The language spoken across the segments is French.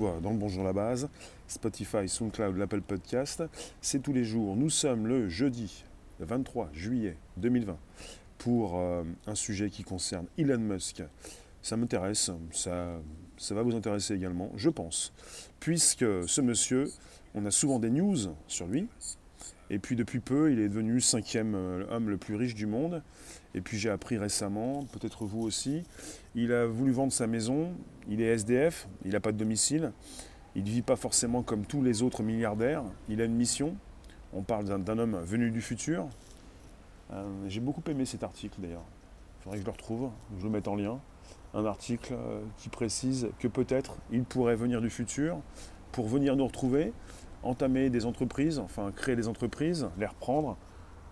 dans le Bonjour la base, Spotify, SoundCloud, l'Apple Podcast. C'est tous les jours. Nous sommes le jeudi 23 juillet 2020 pour euh, un sujet qui concerne Elon Musk. Ça m'intéresse, ça, ça va vous intéresser également, je pense, puisque ce monsieur, on a souvent des news sur lui, et puis depuis peu, il est devenu cinquième euh, homme le plus riche du monde. Et puis j'ai appris récemment, peut-être vous aussi, il a voulu vendre sa maison, il est SDF, il n'a pas de domicile, il ne vit pas forcément comme tous les autres milliardaires, il a une mission, on parle d'un homme venu du futur. Euh, j'ai beaucoup aimé cet article d'ailleurs, il faudrait que je le retrouve, je le mette en lien. Un article euh, qui précise que peut-être il pourrait venir du futur pour venir nous retrouver, entamer des entreprises, enfin créer des entreprises, les reprendre,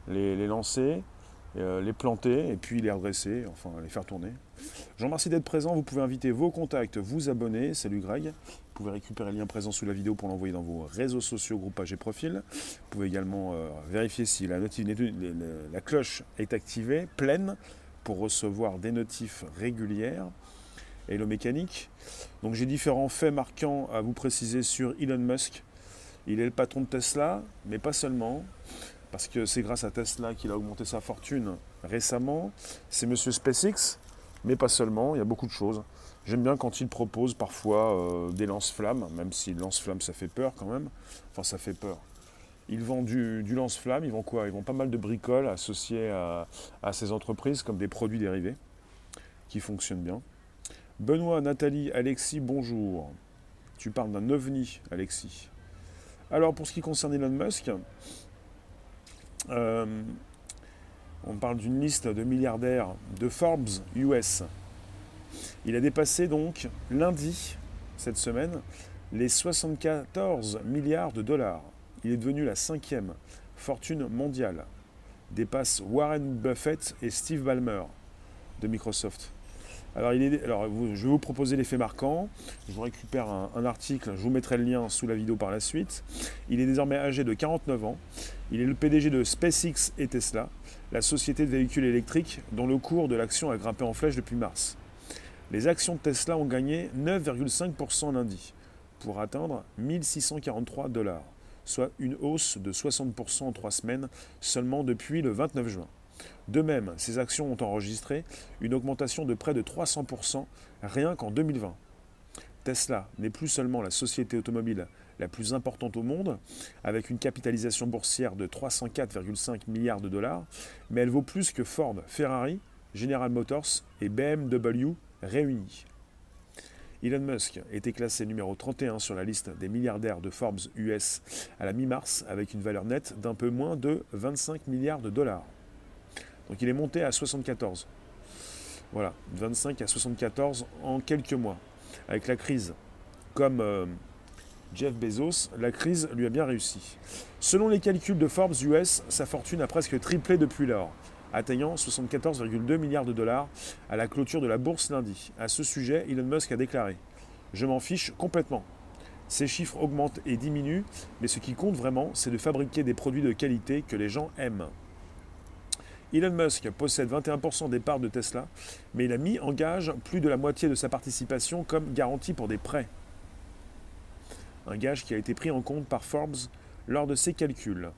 les lancer, euh, les planter et puis les redresser, enfin les faire tourner. Je vous remercie d'être présent. Vous pouvez inviter vos contacts, vous abonner. Salut Greg. Vous pouvez récupérer le lien présent sous la vidéo pour l'envoyer dans vos réseaux sociaux, groupages et profils. Vous pouvez également euh, vérifier si la, la, cloche est activée, pleine, pour recevoir des notifs régulières. Hello Mécanique. Donc j'ai différents faits marquants à vous préciser sur Elon Musk. Il est le patron de Tesla, mais pas seulement parce que c'est grâce à Tesla qu'il a augmenté sa fortune récemment. C'est Monsieur SpaceX, mais pas seulement, il y a beaucoup de choses. J'aime bien quand il propose parfois euh, des lance-flammes, même si lance-flammes ça fait peur quand même. Enfin, ça fait peur. Ils vendent du, lance-flamme, ils vendent quoi? Ils vendent pas mal de bricoles associées à, à, ces entreprises comme des produits dérivés qui fonctionnent bien. Benoît, Nathalie, Alexis, bonjour. Tu parles d'un ovni, Alexis. Alors, pour ce qui concerne Elon Musk, euh, on parle d'une liste de milliardaires de Forbes US. Il a dépassé donc lundi, cette semaine, les 74 milliards de dollars. Il est devenu la cinquième fortune mondiale. Dépasse Warren Buffett et Steve Ballmer de Microsoft. Alors, je vais vous proposer les faits marquants. Je vous récupère un, article, je vous mettrai le lien sous la vidéo par la suite. Il est désormais âgé de 49 ans. Il est le PDG de SpaceX et Tesla, la société de véhicules électriques dont le cours de l'action a grimpé en flèche depuis mars. Les actions de Tesla ont gagné 9,5% lundi pour atteindre 1643 dollars, soit une hausse de 60% en trois semaines seulement depuis le 29 juin. De même, ces actions ont enregistré une augmentation de près de 300% rien qu'en 2020. Tesla n'est plus seulement la société automobile la plus importante au monde, avec une capitalisation boursière de 304,5 milliards de dollars, mais elle vaut plus que Ford, Ferrari, General Motors et BMW réunis. Elon Musk était classé numéro 31 sur la liste des milliardaires de Forbes US à la mi-mars avec une valeur nette d'un peu moins de 25 milliards de dollars. Donc il est monté à 74. Voilà, 25 à 74 en quelques mois. Avec la crise, comme euh, Jeff Bezos, la crise lui a bien réussi. Selon les calculs de Forbes US, sa fortune a presque triplé depuis lors, atteignant 74,2 milliards de dollars à la clôture de la bourse lundi. À ce sujet, Elon Musk a déclaré Je m'en fiche complètement. Ces chiffres augmentent et diminuent, mais ce qui compte vraiment, c'est de fabriquer des produits de qualité que les gens aiment. Elon Musk possède 21% des parts de Tesla, mais il a mis en gage plus de la moitié de sa participation comme garantie pour des prêts. Un gage qui a été pris en compte par Forbes lors de ses calculs.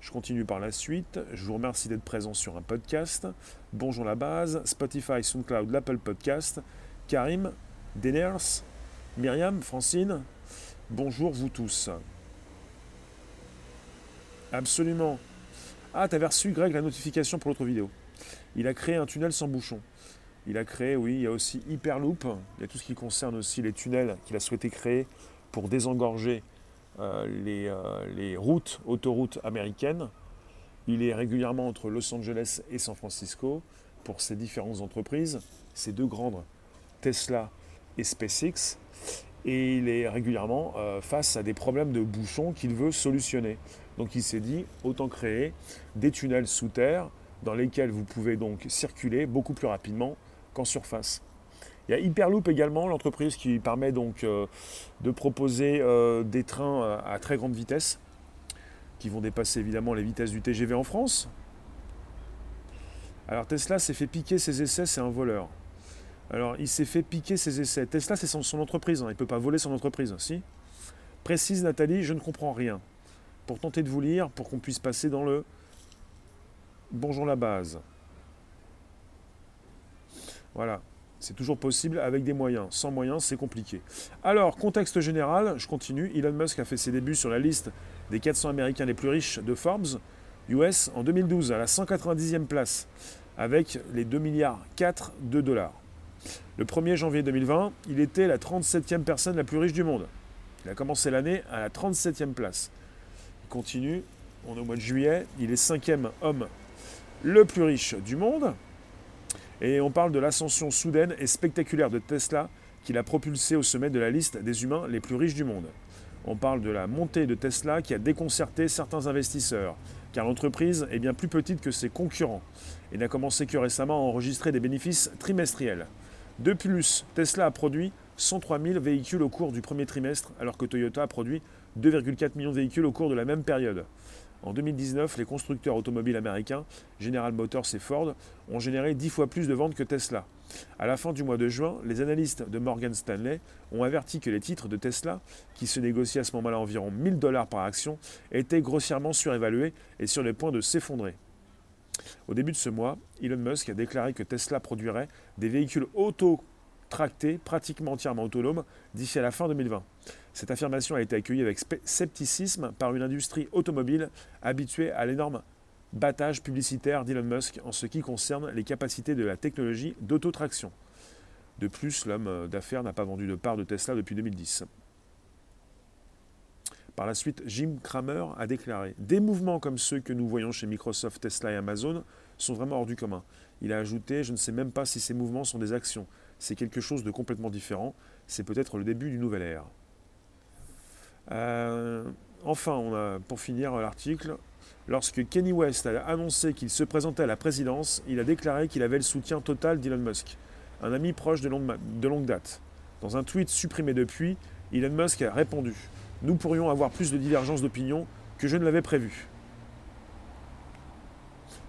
Je continue par la suite. Je vous remercie d'être présent sur un podcast. Bonjour la base, Spotify, SoundCloud, l'Apple Podcast. Karim, Deners, Myriam, Francine. Bonjour vous tous. Absolument. Ah, t'avais reçu, Greg, la notification pour l'autre vidéo. Il a créé un tunnel sans bouchon. Il a créé, oui, il y a aussi Hyperloop. Il y a tout ce qui concerne aussi les tunnels qu'il a souhaité créer pour désengorger euh, les, euh, les, routes, autoroutes américaines. Il est régulièrement entre Los Angeles et San Francisco pour ces différentes entreprises, ces deux grandes, Tesla et SpaceX. Et il est régulièrement euh, face à des problèmes de bouchons qu'il veut solutionner. Donc il s'est dit, autant créer des tunnels sous terre dans lesquels vous pouvez donc circuler beaucoup plus rapidement qu'en surface. Il y a Hyperloop également, l'entreprise qui permet donc euh, de proposer euh, des trains à très grande vitesse, qui vont dépasser évidemment les vitesses du TGV en France. Alors Tesla s'est fait piquer ses essais, c'est un voleur. Alors, il s'est fait piquer ses essais. Tesla, c'est son, entreprise. Hein. Il ne peut pas voler son entreprise, si? Précise Nathalie, je ne comprends rien. Pour tenter de vous lire, pour qu'on puisse passer dans le Bonjour la base. Voilà. C'est toujours possible avec des moyens. Sans moyens, c'est compliqué. Alors, contexte général, je continue. Elon Musk a fait ses débuts sur la liste des 400 Américains les plus riches de Forbes US en 2012, à la 190e place, avec les 2 milliards 4 de dollars. Le 1er janvier 2020, il était la 37e personne la plus riche du monde. Il a commencé l'année à la 37e place. Il continue, on est au mois de juillet, il est cinquième homme le plus riche du monde. Et on parle de l'ascension soudaine et spectaculaire de Tesla qui l'a propulsé au sommet de la liste des humains les plus riches du monde. On parle de la montée de Tesla qui a déconcerté certains investisseurs, car l'entreprise est bien plus petite que ses concurrents et n'a commencé que récemment à enregistrer des bénéfices trimestriels. De plus, Tesla a produit 103 000 véhicules au cours du premier trimestre, alors que Toyota a produit 2,4 millions de véhicules au cours de la même période. En 2019, les constructeurs automobiles américains, General Motors et Ford, ont généré 10 fois plus de ventes que Tesla. À la fin du mois de juin, les analystes de Morgan Stanley ont averti que les titres de Tesla, qui se négociaient à ce moment-là environ 1000 dollars par action, étaient grossièrement surévalués et sur le point de s'effondrer. Au début de ce mois, Elon Musk a déclaré que Tesla produirait des véhicules auto-tractés pratiquement entièrement autonomes d'ici à la fin 2020. Cette affirmation a été accueillie avec scepticisme par une industrie automobile habituée à l'énorme battage publicitaire d'Elon Musk en ce qui concerne les capacités de la technologie d'autotraction. De plus, l'homme d'affaires n'a pas vendu de part de Tesla depuis 2010. Par la suite, Jim Cramer a déclaré Des mouvements comme ceux que nous voyons chez Microsoft, Tesla et Amazon sont vraiment hors du commun. Il a ajouté Je ne sais même pas si ces mouvements sont des actions. C'est quelque chose de complètement différent. C'est peut-être le début d'une nouvelle ère. Euh, enfin, pour finir l'article, lorsque Kenny West a annoncé qu'il se présentait à la présidence, il a déclaré qu'il avait le soutien total d'Elon Musk, un ami proche de longue date. Dans un tweet supprimé depuis, Elon Musk a répondu nous pourrions avoir plus de divergences d'opinion que je ne l'avais prévu.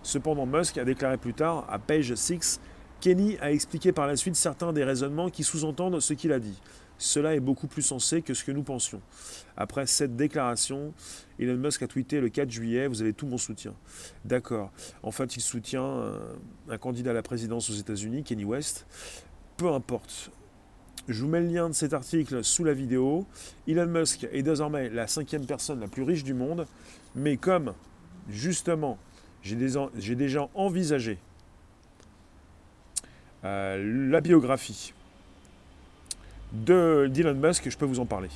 Cependant, Musk a déclaré plus tard, à page 6, Kenny a expliqué par la suite certains des raisonnements qui sous-entendent ce qu'il a dit. Cela est beaucoup plus sensé que ce que nous pensions. Après cette déclaration, Elon Musk a tweeté le 4 juillet Vous avez tout mon soutien. D'accord. En fait, il soutient un, un candidat à la présidence aux États-Unis, Kenny West. Peu importe. Je vous mets le lien de cet article sous la vidéo. Elon Musk est désormais la cinquième personne la plus riche du monde, mais comme justement j'ai déjà envisagé euh, la biographie de d'Elon Musk, je peux vous en parler.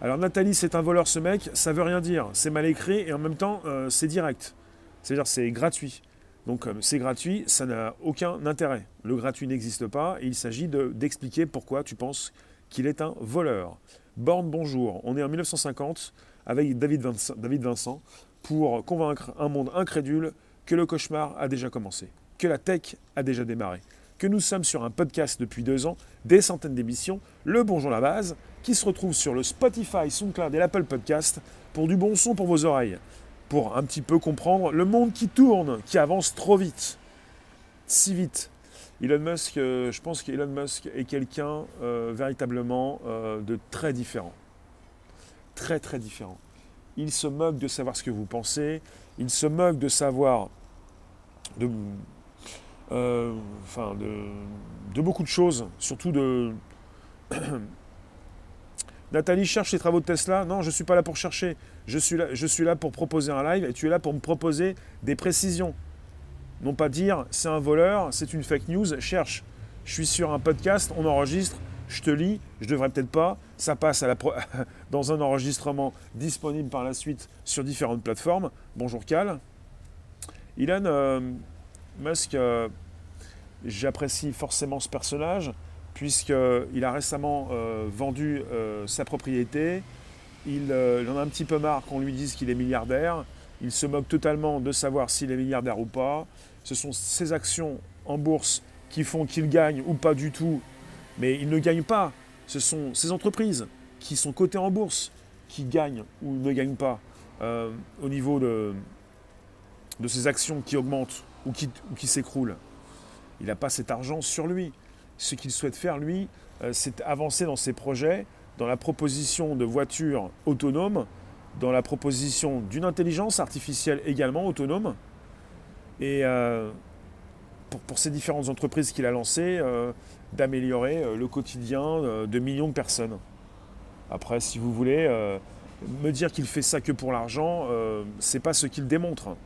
Alors Nathalie, c'est un voleur ce mec, ça veut rien dire, c'est mal écrit et en même temps euh, c'est direct. C'est-à-dire c'est gratuit. Donc c'est gratuit, ça n'a aucun intérêt. Le gratuit n'existe pas il s'agit d'expliquer pourquoi tu penses qu'il est un voleur. Borne, bonjour. On est en 1950 avec David Vincent, David Vincent pour convaincre un monde incrédule que le cauchemar a déjà commencé, que la tech a déjà démarré, que nous sommes sur un podcast depuis deux ans, des centaines d'émissions, le Bonjour la base, qui se retrouve sur le Spotify, SoundCloud et l'Apple Podcast pour du bon son pour vos oreilles pour un petit peu comprendre le monde qui tourne, qui avance trop vite, si vite. Elon Musk, euh, je pense qu'Elon Musk est quelqu'un euh, véritablement euh, de très différent. Très très différent. Il se moque de savoir ce que vous pensez, il se moque de savoir de, enfin de, de beaucoup de choses, surtout de, Nathalie cherche les travaux de Tesla. Non, je ne suis pas là pour chercher. Je suis, là, pour proposer un live et tu es là pour me proposer des précisions. Non pas dire c'est un voleur, c'est une fake news, cherche. Je suis sur un podcast, on enregistre, je te lis, je devrais peut-être pas, ça passe dans un enregistrement disponible par la suite sur différentes plateformes. Bonjour Cal. Elon euh, Musk, euh, j'apprécie forcément ce personnage puisqu'il a récemment euh, vendu euh, sa propriété. Euh, il, en a un petit peu marre qu'on lui dise qu'il est milliardaire. Il se moque totalement de savoir s'il est milliardaire ou pas. Ce sont ses actions en bourse qui font qu'il gagne ou pas du tout. Mais il ne gagne pas. Ce sont ses entreprises qui sont cotées en bourse qui gagnent ou ne gagnent pas au niveau de, de ses actions qui augmentent ou qui s'écroulent. Il n'a pas cet argent sur lui. Ce qu'il souhaite faire, lui, euh, c'est avancer dans ses projets, dans la proposition de voitures autonomes, dans la proposition d'une intelligence artificielle également autonome. Et euh, pour, ces différentes entreprises qu'il a lancées, euh, d'améliorer le quotidien de millions de personnes. Après, si vous voulez, me dire qu'il fait ça que pour l'argent, c'est pas ce qu'il démontre.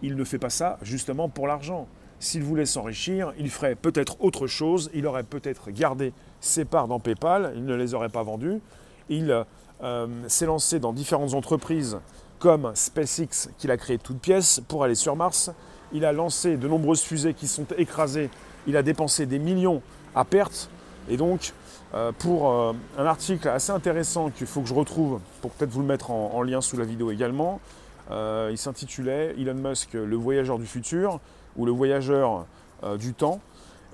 Il ne fait pas ça justement pour l'argent. S'il voulait s'enrichir, il ferait peut-être autre chose, il aurait peut-être gardé ses parts dans PayPal, il ne les aurait pas vendues, il euh, s'est lancé dans différentes entreprises comme SpaceX qu'il a créé toutes pièces pour aller sur Mars, il a lancé de nombreuses fusées qui sont écrasées, il a dépensé des millions à perte, et donc euh, pour euh, un article assez intéressant qu'il faut que je retrouve, pour peut-être vous le mettre en, lien sous la vidéo également, il s'intitulait Elon Musk, le voyageur du futur ou le voyageur euh, du temps.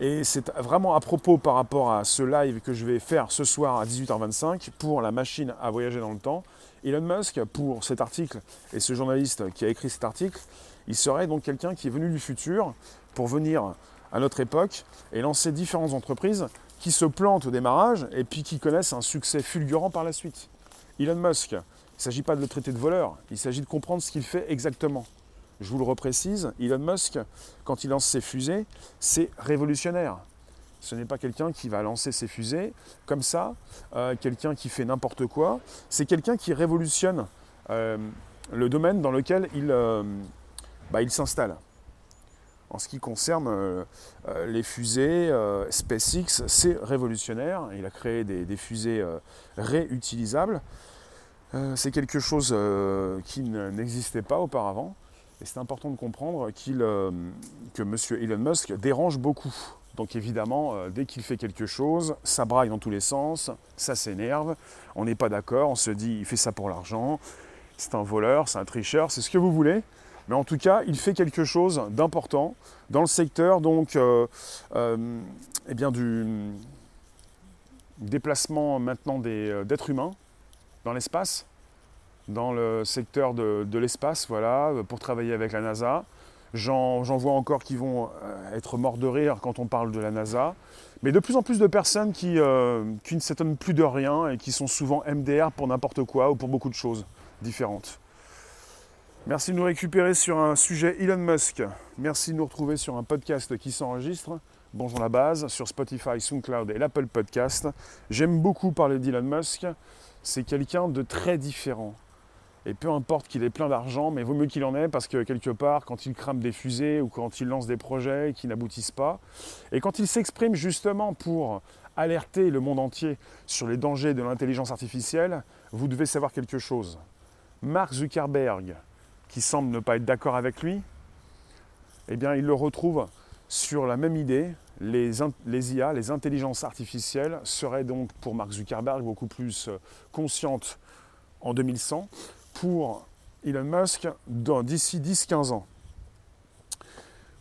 Et c'est vraiment à propos par rapport à ce live que je vais faire ce soir à 18h25 pour la machine à voyager dans le temps. Elon Musk, pour cet article, et ce journaliste qui a écrit cet article, il serait donc quelqu'un qui est venu du futur pour venir à notre époque et lancer différentes entreprises qui se plantent au démarrage et puis qui connaissent un succès fulgurant par la suite. Elon Musk, il ne s'agit pas de le traiter de voleur, il s'agit de comprendre ce qu'il fait exactement. Je vous le reprécise, Elon Musk, quand il lance ses fusées, c'est révolutionnaire. Ce n'est pas quelqu'un qui va lancer ses fusées comme ça, euh, quelqu'un qui fait n'importe quoi. C'est quelqu'un qui révolutionne euh, le domaine dans lequel il, euh, bah, il s'installe. En ce qui concerne les fusées, SpaceX, c'est révolutionnaire. Il a créé des fusées réutilisables. c'est quelque chose qui n'existait pas auparavant. Et c'est important de comprendre euh, que M. Elon Musk dérange beaucoup. Donc évidemment, euh, dès qu'il fait quelque chose, ça braille dans tous les sens, ça s'énerve, on n'est pas d'accord, on se dit il fait ça pour l'argent, c'est un voleur, c'est un tricheur, c'est ce que vous voulez. Mais en tout cas, il fait quelque chose d'important dans le secteur donc, euh, eh bien, du déplacement maintenant d'êtres humains dans l'espace dans le secteur de, l'espace, voilà, pour travailler avec la NASA. J'en vois encore qui vont euh, être morts de rire quand on parle de la NASA. Mais de plus en plus de personnes qui, euh, qui ne s'étonnent plus de rien et qui sont souvent MDR pour n'importe quoi ou pour beaucoup de choses différentes. Merci de nous récupérer sur un sujet Elon Musk. Merci de nous retrouver sur un podcast qui s'enregistre. Bonjour la base sur Spotify, SoundCloud et l'Apple Podcast. J'aime beaucoup parler d'Elon Musk. C'est quelqu'un de très différent. Et peu importe qu'il ait plein d'argent, mais vaut mieux qu'il en ait parce que quelque part, quand il crame des fusées ou quand il lance des projets qui n'aboutissent pas, et quand il s'exprime justement pour alerter le monde entier sur les dangers de l'intelligence artificielle, vous devez savoir quelque chose. Mark Zuckerberg, qui semble ne pas être d'accord avec lui, eh bien, il le retrouve sur la même idée. Les, IA, les intelligences artificielles, seraient donc pour Mark Zuckerberg beaucoup plus euh, conscientes en 2100 pour Elon Musk d'ici 10-15 ans.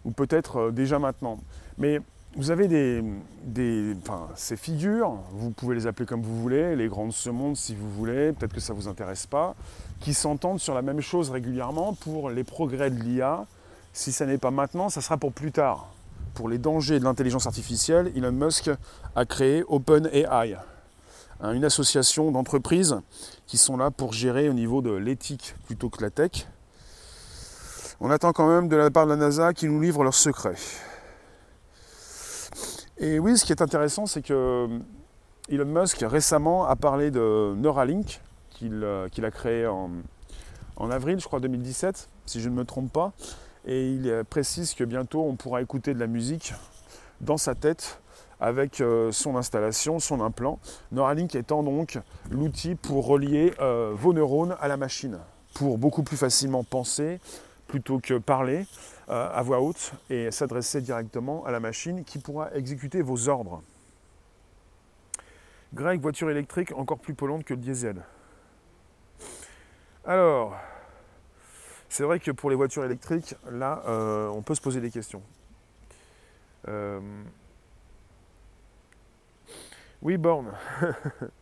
Ou peut-être euh, déjà maintenant. Mais vous avez des, ces figures, vous pouvez les appeler comme vous voulez, les grands de ce monde si vous voulez, peut-être que ça ne vous intéresse pas, qui s'entendent sur la même chose régulièrement pour les progrès de l'IA. Si ça n'est pas maintenant, ça sera pour plus tard. Pour les dangers de l'intelligence artificielle, Elon Musk a créé OpenAI, une association d'entreprises qui sont là pour gérer au niveau de l'éthique plutôt que la tech. On attend quand même de la part de la NASA qui nous livre leurs secrets. Et oui, ce qui est intéressant, c'est que euh, Elon Musk récemment a parlé de Neuralink, qu'il euh, a créé en, en, avril, je crois, 2017, si je ne me trompe pas. Et il précise que bientôt on pourra écouter de la musique dans sa tête avec euh, son installation, son implant. Neuralink étant donc l'outil pour relier euh, vos neurones à la machine, pour beaucoup plus facilement penser plutôt que parler euh, à voix haute et s'adresser directement à la machine qui pourra exécuter vos ordres. Greg, voiture électrique encore plus polluante que le diesel. Alors, c'est vrai que pour les voitures électriques, là, on peut se poser des questions. Oui, Borne.